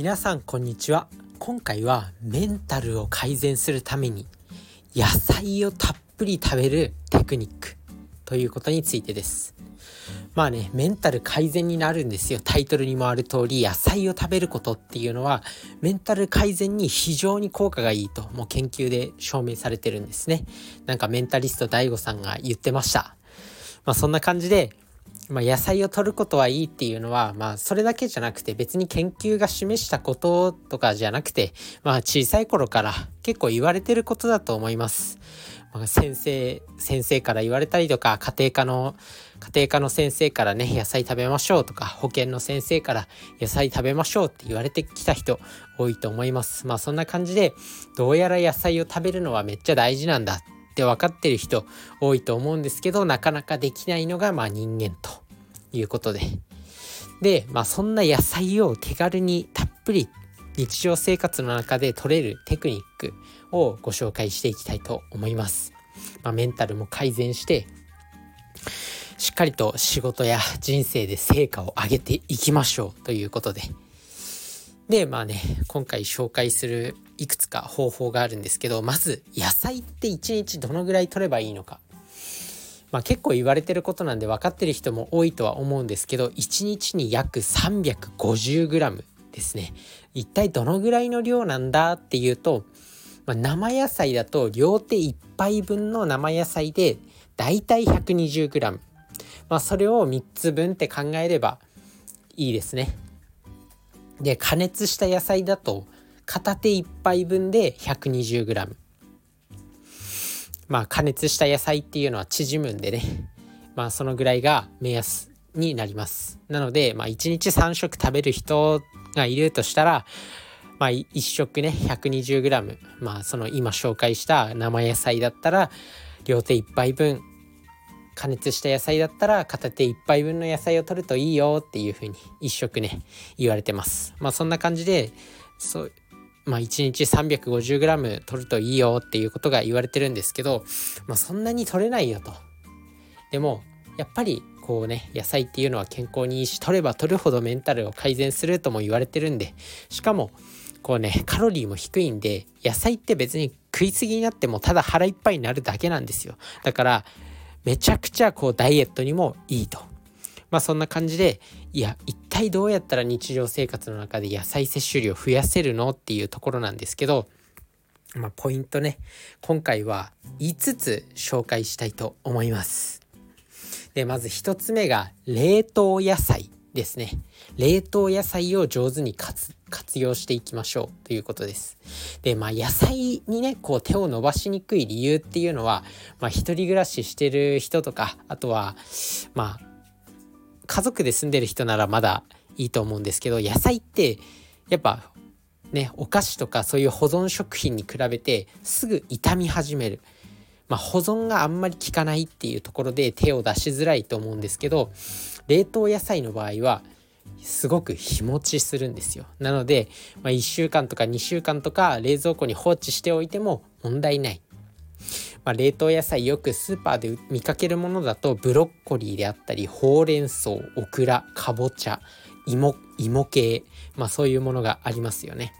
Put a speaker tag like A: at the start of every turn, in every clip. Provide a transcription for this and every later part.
A: 皆さんこんにちは。今回はメンタルを改善するために野菜をたっぷり食べるテクニックということについてです。まあねメンタル改善になるんですよ。タイトルにもある通り野菜を食べることっていうのはメンタル改善に非常に効果がいいともう研究で証明されてるんですね。なんかメンタリスト DAIGO さんが言ってました。まあそんな感じでまあ、野菜を摂ることはいいっていうのは、まあ、それだけじゃなくて別に研究が示したこととかじゃなくて、まあ、小さい頃から結構言われてることだと思います。まあ、先生、先生から言われたりとか、家庭科の、家庭科の先生からね、野菜食べましょうとか、保健の先生から野菜食べましょうって言われてきた人多いと思います。まあそんな感じで、どうやら野菜を食べるのはめっちゃ大事なんだって分かってる人多いと思うんですけど、なかなかできないのがまあ人間ということで。で、まあそんな野菜を手軽にたっぷり日常生活の中で取れるテクニックをご紹介していきたいと思います。まあ、メンタルも改善してしっかりと仕事や人生で成果を上げていきましょうということで。で、まあね、今回紹介するいくつか方法があるんですけど、まず野菜って1日どのぐらい取ればいいのか。まあ、結構言われてることなんで分かってる人も多いとは思うんですけど1日に約 350g ですね。一体どのぐらいの量なんだっていうと、まあ、生野菜だと両手1杯分の生野菜でだいたい 120g まあそれを3つ分って考えればいいですね。で加熱した野菜だと片手1杯分で 120g まあ加熱した野菜っていうのは縮むんでね。まあそのぐらいが目安になります。なのでまあ1日3食食べる人がいるとしたらまあ1食ね 120g まあその今紹介した生野菜だったら両手1杯分。加熱した野菜だったら片手1杯分の野菜を取るといいよっていう風に1食ね言われてます。まあそんな感じでそうまあ、1日 350g 取るといいよっていうことが言われてるんですけど、まあ、そんなに取れないよと。でもやっぱりこうね野菜っていうのは健康にいいし取れば取るほどメンタルを改善するとも言われてるんでしかもこうねカロリーも低いんで野菜って別に食い過ぎになってもただ腹いっぱいになるだけなんですよだからめちゃくちゃこうダイエットにもいいとまあそんな感じでいや一体どうやったら日常生活の中で野菜摂取量増やせるのっていうところなんですけどまあポイントね。今回は5つ紹介したいと思います。でまず1つ目が冷凍野菜ですね。冷凍野菜を上手に活用していきましょうということです。でまあ野菜にねこう手を伸ばしにくい理由っていうのはまあ一人暮らししてる人とかあとはまあ家族で住んでる人ならまだいいと思うんですけど野菜ってやっぱねお菓子とかそういう保存食品に比べてすぐ傷み始める。まあ、保存があんまり効かないっていうところで手を出しづらいと思うんですけど冷凍野菜の場合はすごく日持ちするんですよなので、まあ、1週間とか2週間とか冷蔵庫に放置しておいても問題ないまあ、冷凍野菜よくスーパーで見かけるものだとブロッコリーであったりほうれん草オクラかぼちゃ芋芋系、まあ、そういうものがありますよね。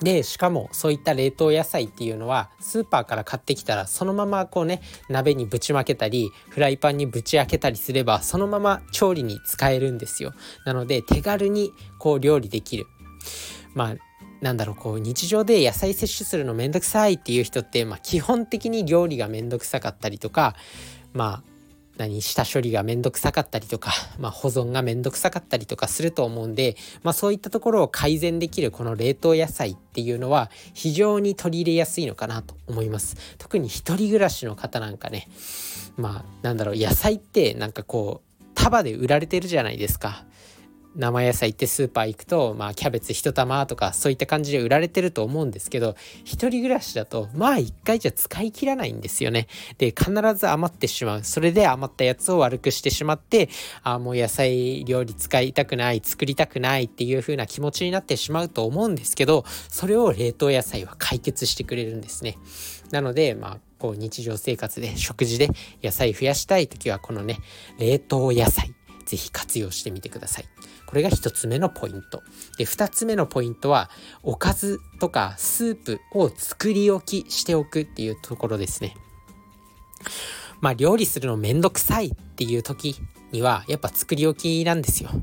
A: でしかもそういった冷凍野菜っていうのはスーパーから買ってきたらそのままこうね鍋にぶちまけたりフライパンにぶち開けたりすればそのまま調理に使えるんですよなので手軽にこう料理できるまあなんだろうこう日常で野菜摂取するのめんどくさいっていう人って、まあ、基本的に料理がめんどくさかったりとかまあ何下処理がめんどくさかったりとか、まあ、保存がめんどくさかったりとかすると思うんで、まあ、そういったところを改善できるこの冷凍野菜っていうのは非常に取り入れやすいのかなと思います。特に一人暮らしの方なんかねまあなんだろう野菜ってなんかこう束で売られてるじゃないですか。生野菜ってスーパー行くと、まあ、キャベツ1玉とかそういった感じで売られてると思うんですけど一人暮らしだとまあ1回じゃ使い切らないんですよね。で必ず余ってしまうそれで余ったやつを悪くしてしまってあもう野菜料理使いたくない作りたくないっていう風な気持ちになってしまうと思うんですけどそれを冷凍野菜は解決してくれるんですね。なのでまあこう日常生活で食事で野菜増やしたい時はこのね冷凍野菜ぜひ活用してみてください。これが1つ目のポイント。で、2つ目のポイントは、おかずとかスープを作り置きしておくっていうところですね。まあ、料理するのめんどくさいっていう時には、やっぱ作り置きなんですよ。ま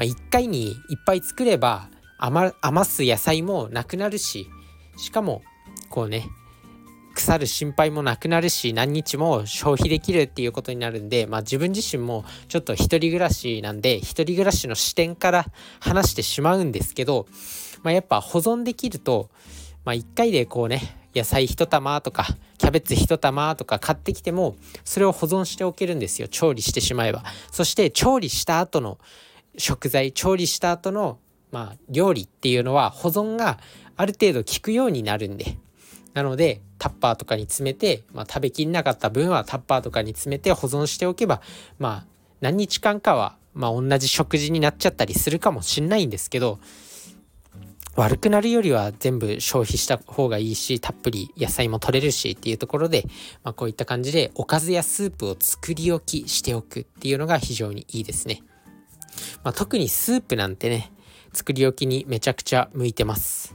A: あ、1回にいっぱい作れば余、余す野菜もなくなるし、しかも、こうね、腐る心配もなくなるし何日も消費できるっていうことになるんで、まあ、自分自身もちょっと一人暮らしなんで一人暮らしの視点から話してしまうんですけど、まあ、やっぱ保存できると、まあ、1回でこうね野菜1玉とかキャベツ1玉とか買ってきてもそれを保存しておけるんですよ調理してしまえば。そして調理した後の食材調理した後のまあ料理っていうのは保存がある程度効くようになるんで。なのでタッパーとかに詰めて、まあ、食べきんなかった分はタッパーとかに詰めて保存しておけばまあ何日間かはまあ同じ食事になっちゃったりするかもしんないんですけど悪くなるよりは全部消費した方がいいしたっぷり野菜も取れるしっていうところで、まあ、こういった感じでおかずやスープを作り置きしておくっていうのが非常にいいですね。まあ、特にスープなんてね作り置きにめちゃくちゃ向いてます。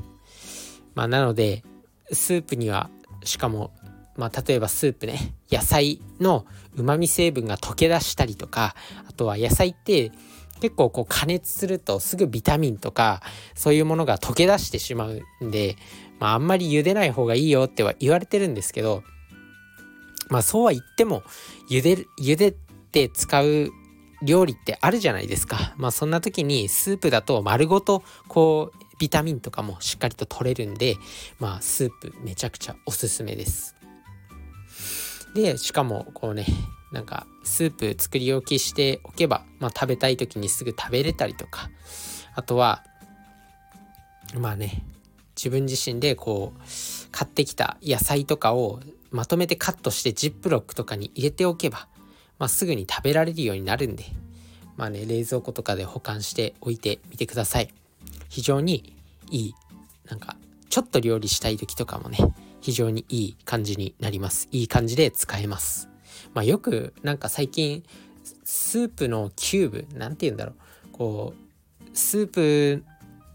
A: まあ、なのでスープにはしかも、まあ、例えばスープね野菜のうまみ成分が溶け出したりとかあとは野菜って結構こう加熱するとすぐビタミンとかそういうものが溶け出してしまうんで、まあ、あんまり茹でない方がいいよっては言われてるんですけどまあそうは言っても茹で茹でて使う料理ってあるじゃないですか。まあそんな時にスープだと丸ごとこうビタミンとかもしっかりと取れるんで、まあ、スープめちゃくちゃおすすめです。で、しかも、こうね、なんか、スープ作り置きしておけば、まあ、食べたい時にすぐ食べれたりとか、あとは、まあね、自分自身でこう、買ってきた野菜とかをまとめてカットしてジップロックとかに入れておけば、まあ、すぐに食べられるようになるんで、まあね、冷蔵庫とかで保管しておいてみてください。非常にいいなんかちょっと料理したい時とかもね非常にいい感じになります。いい感じで使えます。まあよくなんか最近スープのキューブ何て言うんだろう。こうスープ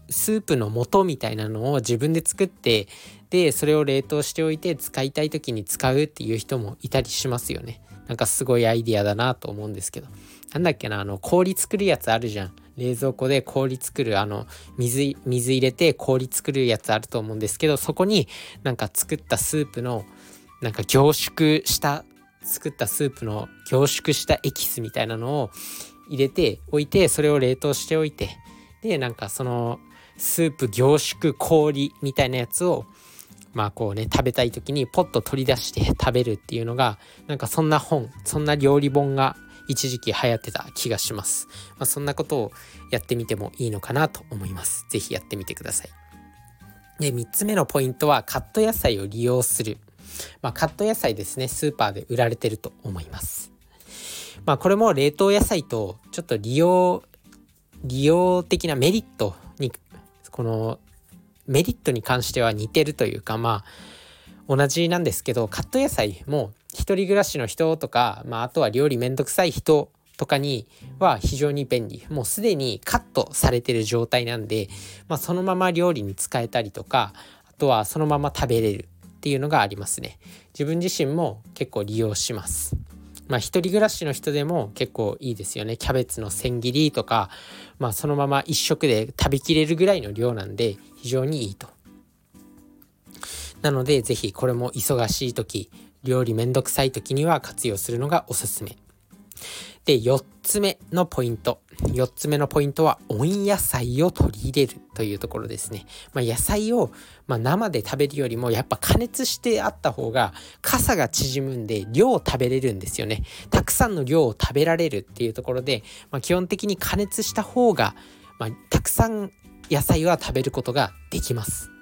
A: スープの素みたいなのを自分で作ってでそれを冷凍しておいて使いたい時に使うっていう人もいたりしますよね。なんかすごいアイディアだなと思うんですけど。なんだっけなあの氷作るやつあるじゃん。冷蔵庫で氷作るあの水水入れて氷作るやつあると思うんですけどそこになんか作ったスープのなんか凝縮した作ったスープの凝縮したエキスみたいなのを入れておいてそれを冷凍しておいて。でなんかそのスープ凝縮氷みたいなやつをまあこうね食べたい時にポッと取り出して食べるっていうのがなんかそんな本そんな料理本が一時期流行ってた気がします。まあ、そんなことをやってみてもいいのかなと思います。是非やってみてください。で、3つ目のポイントはカット野菜を利用する。まあ、カット野菜ですね、スーパーで売られてると思います。まあ、これも冷凍野菜とちょっと利用、利用的なメリットに、このメリットに関しては似てるというか、まあ、同じなんですけどカット野菜も一人暮らしの人とか、まあ、あとは料理めんどくさい人とかには非常に便利。もうすでにカットされてる状態なんで、まあ、そのまま料理に使えたりとかあとはそのまま食べれるっていうのがありますね。自分自身も結構利用します。まあ一人暮らしの人でも結構いいですよねキャベツの千切りとかまあそのまま一食で食べきれるぐらいの量なんで非常にいいとなので是非これも忙しい時料理めんどくさい時には活用するのがおすすめ。で、4つ目のポイント。4つ目のポイントは温野菜を取り入れるというところですね。まあ、野菜を、まあ、生で食べるよりもやっぱ加熱してあった方が傘が縮むんで量を食べれるんですよね。たくさんの量を食べられるっていうところで、まあ、基本的に加熱した方が、またくさん野菜は食べることができます。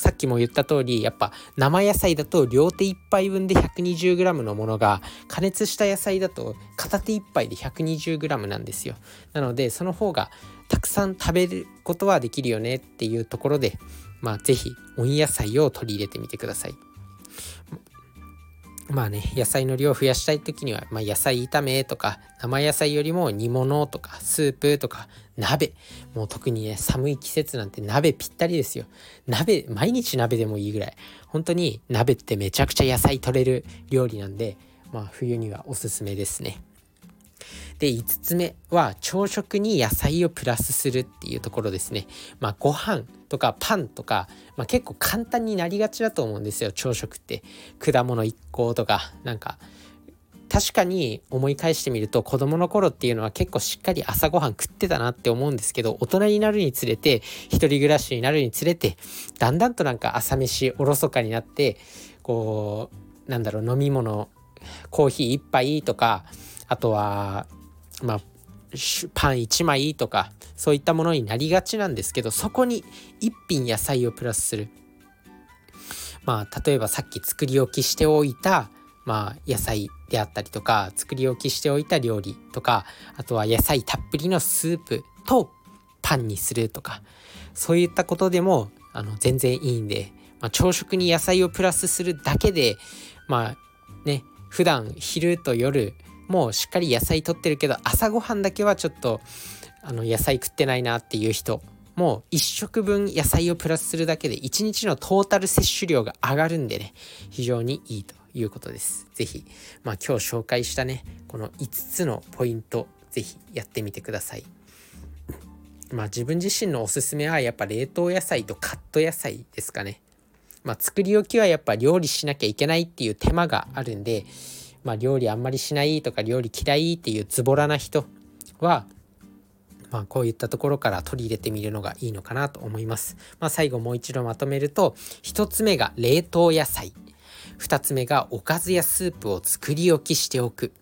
A: さっきも言った通りやっぱ生野菜だと両手1杯分で 120g のものが加熱した野菜だと片手1杯で 120g なんですよ。なのでその方がたくさん食べることはできるよねっていうところでまあ是非温野菜を取り入れてみてください。まあね野菜の量を増やしたい時には、まあ、野菜炒めとか生野菜よりも煮物とかスープとか鍋。もう特にね寒い季節なんて鍋ぴったりですよ。鍋毎日鍋でもいいぐらい。本当に鍋ってめちゃくちゃ野菜取れる料理なんでまあ冬にはおすすめですね。で5つ目は朝食に野菜をプラスするっていうところですね。まあご飯とかパンとか、まあ、結構簡単になりがちだと思うんですよ朝食って。果物1個とかなんか確かに思い返してみると子供の頃っていうのは結構しっかり朝ごはん食ってたなって思うんですけど大人になるにつれて一人暮らしになるにつれてだんだんとなんか朝飯おろそかになってこうなんだろう飲み物コーヒー1杯とかあとはまあパン1枚とかそういったものになりがちなんですけどそこに1品野菜をプラスする。まあ例えばさっき作り置きしておいたまあ野菜であったりとか作り置きしておいた料理とかあとは野菜たっぷりのスープとパンにするとかそういったことでもあの全然いいんで、まあ、朝食に野菜をプラスするだけでまあね普段昼と夜もうしっかり野菜とってるけど朝ごはんだけはちょっとあの野菜食ってないなっていう人もう1食分野菜をプラスするだけで1日のトータル摂取量が上がるんでね非常にいいということです。是非まあ今日紹介したねこの5つのポイント是非やってみてください。まあ自分自身のおすすめはやっぱ冷凍野菜とカット野菜ですかね。まあ作り置きはやっぱ料理しなきゃいけないっていう手間があるんで、まあ料理あんまりしないとか料理嫌いっていうズボラな人はまあ、こういったところから取り入れてみるのがいいのかなと思います。まあ、最後もう一度まとめると1つ目が冷凍野菜。2つ目がおかずやスープを作り置きしておく。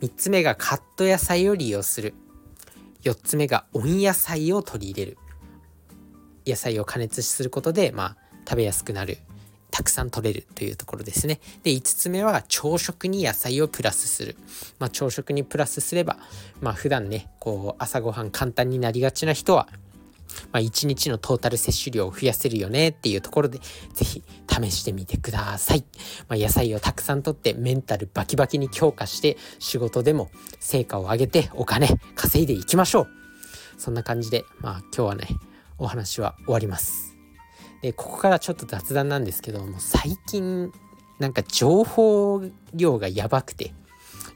A: 3つ目がカット野菜を利用する。4つ目が温野菜を取り入れる。野菜を加熱することで、まあ、食べやすくなる。たくさん取れるというところですね。で、5つ目は朝食に野菜をプラスする。まあ、朝食にプラスすれば、まあ、普段ね、こう、朝ごはん簡単になりがちな人は、まあ、1日のトータル摂取量を増やせるよねっていうところで、是非試してみてください。まあ、野菜をたくさんとってメンタルバキバキに強化して仕事でも成果を上げてお金稼いでいきましょう。そんな感じで、まあ今日はね、お話は終わります。でここからちょっと雑談なんですけども最近なんか情報量がやばくて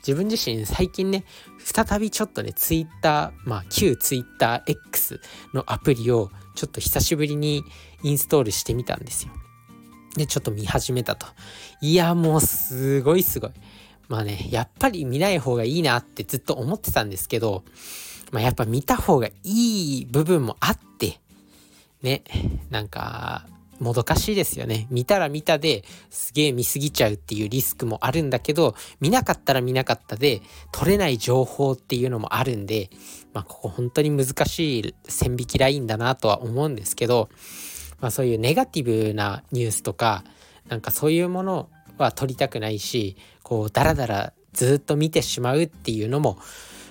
A: 自分自身最近ね再びちょっとね Twitter まあ旧 TwitterX のアプリをちょっと久しぶりにインストールしてみたんですよ。でちょっと見始めたと。いやもうすごいすごい。まあねやっぱり見ない方がいいなってずっと思ってたんですけど、まあ、やっぱ見た方がいい部分もあってね、なんか、もどかしいですよね。見たら見たですげえ見すぎちゃうっていうリスクもあるんだけど、見なかったら見なかったで、取れない情報っていうのもあるんで、まあ、ここ本当に難しい線引きラインだなとは思うんですけど、まあ、そういうネガティブなニュースとか、なんかそういうものは取りたくないし、こう、だらだらずっと見てしまうっていうのも、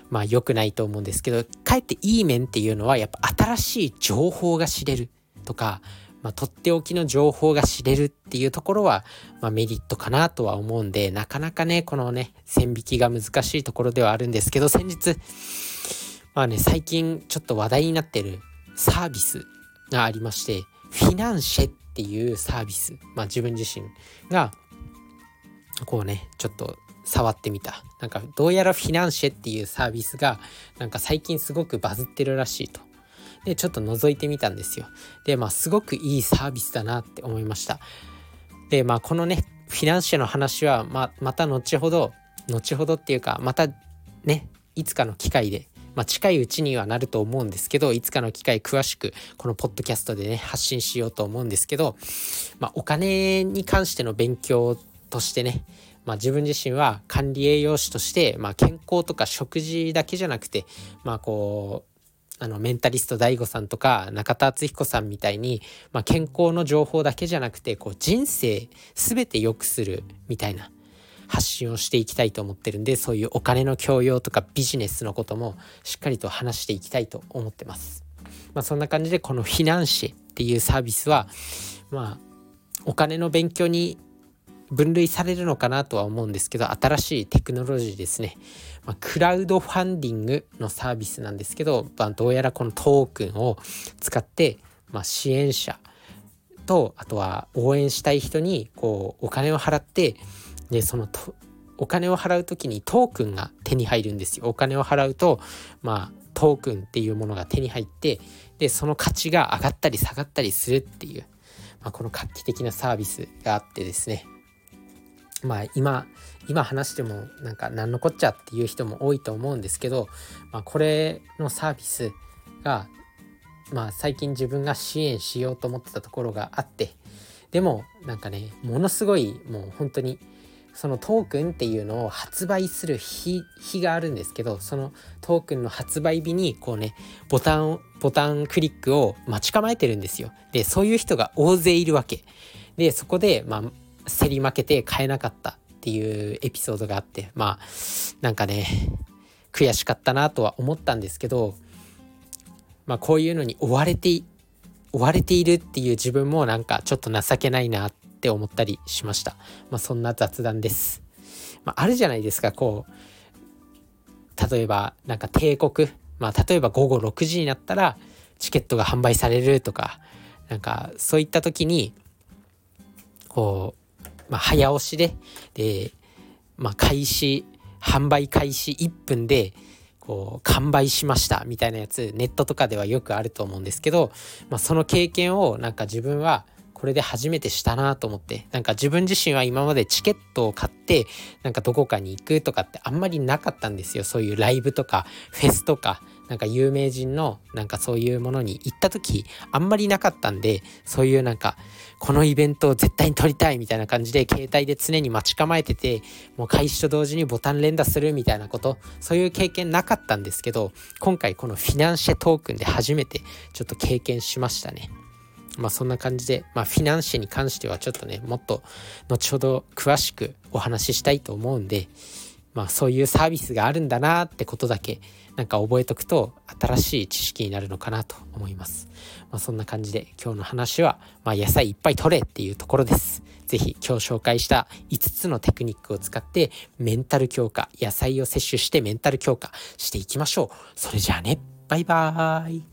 A: まあ良くないと思うんですけどかえっていい面っていうのはやっぱ新しい情報が知れるとか、まあ、とっておきの情報が知れるっていうところは、まあ、メリットかなとは思うんでなかなかねこのね線引きが難しいところではあるんですけど先日まあね最近ちょっと話題になってるサービスがありましてフィナンシェっていうサービスまあ自分自身がこうねちょっと触ってみた。なんかどうやらフィナンシェっていうサービスがなんか最近すごくバズってるらしいと。で、ちょっと覗いてみたんですよ。で、まあすごくいいサービスだなって思いました。で、まあこのね、フィナンシェの話はままた後ほど、後ほどっていうかまたね、いつかの機会でまあ、近いうちにはなると思うんですけどいつかの機会詳しくこのポッドキャストでね発信しようと思うんですけど、まあ、お金に関しての勉強としてねまあ、自分自身は管理栄養士として、まあ、健康とか食事だけじゃなくて、まあ、こうあのメンタリスト DAIGO さんとか中田敦彦さんみたいに、まあ、健康の情報だけじゃなくてこう人生全て良くするみたいな発信をしていきたいと思ってるんでそういうお金の教養とかビジネスのこともしっかりと話していきたいと思ってます。まあ、そんな感じでこのフィナンシェっていうサービスはまあお金の勉強に分類されるのかなとは思うんですけど新しいテクノロジーですね、まあ、クラウドファンディングのサービスなんですけど、まあ、どうやらこのトークンを使って、まあ、支援者とあとは応援したい人にこうお金を払ってでそのとお金を払う時にトークンが手に入るんですよ。お金を払うとまあトークンっていうものが手に入ってでその価値が上がったり下がったりするっていう、まあ、この画期的なサービスがあってですねまあ今今話してもなんか何のこっちゃっていう人も多いと思うんですけど、まあ、これのサービスがまあ最近自分が支援しようと思ってたところがあってでもなんかねものすごいもう本当にそのトークンっていうのを発売する日があるんですけどそのトークンの発売日にこうねボタンボタンクリックを待ち構えてるんですよ。でそういう人が大勢いるわけ。でそこでまあ競り負けて買えなかったっていうエピソードがあってまあなんかね悔しかったなとは思ったんですけどまあこういうのに追われて追われているっていう自分もなんかちょっと情けないなって思ったりしました。まあ、そんな雑談です。まあ、あるじゃないですか、こう、例えばなんか帝国、まあ、例えば午後6時になったらチケットが販売されるとか、なんかそういった時に、こう、まあ、早押しで、で、まあ、開始、販売開始1分で、こう完売しましたみたいなやつネットとかではよくあると思うんですけど、まあ、その経験をなんか自分はこれで初めてしたなと思ってなんか自分自身は今までチケットを買ってなんかどこかに行くとかってあんまりなかったんですよ。そういうライブとかフェスとかなんか有名人のなんかそういうものに行った時あんまりなかったんでそういうなんかこのイベントを絶対に撮りたいみたいな感じで携帯で常に待ち構えててもう開始と同時にボタン連打するみたいなことそういう経験なかったんですけど今回このフィナンシェトークンで初めてちょっと経験しましたね。まあそんな感じで、まあフィナンシェに関してはちょっとね、もっと後ほど詳しくお話ししたいと思うんで、まあそういうサービスがあるんだなってことだけなんか覚えとくと新しい知識になるのかなと思います。まあ、そんな感じで今日の話は、まあ、野菜いっぱい取れっていうところです。是非今日紹介した5つのテクニックを使ってメンタル強化、野菜を摂取してメンタル強化していきましょう。それじゃあね、バイバーイ。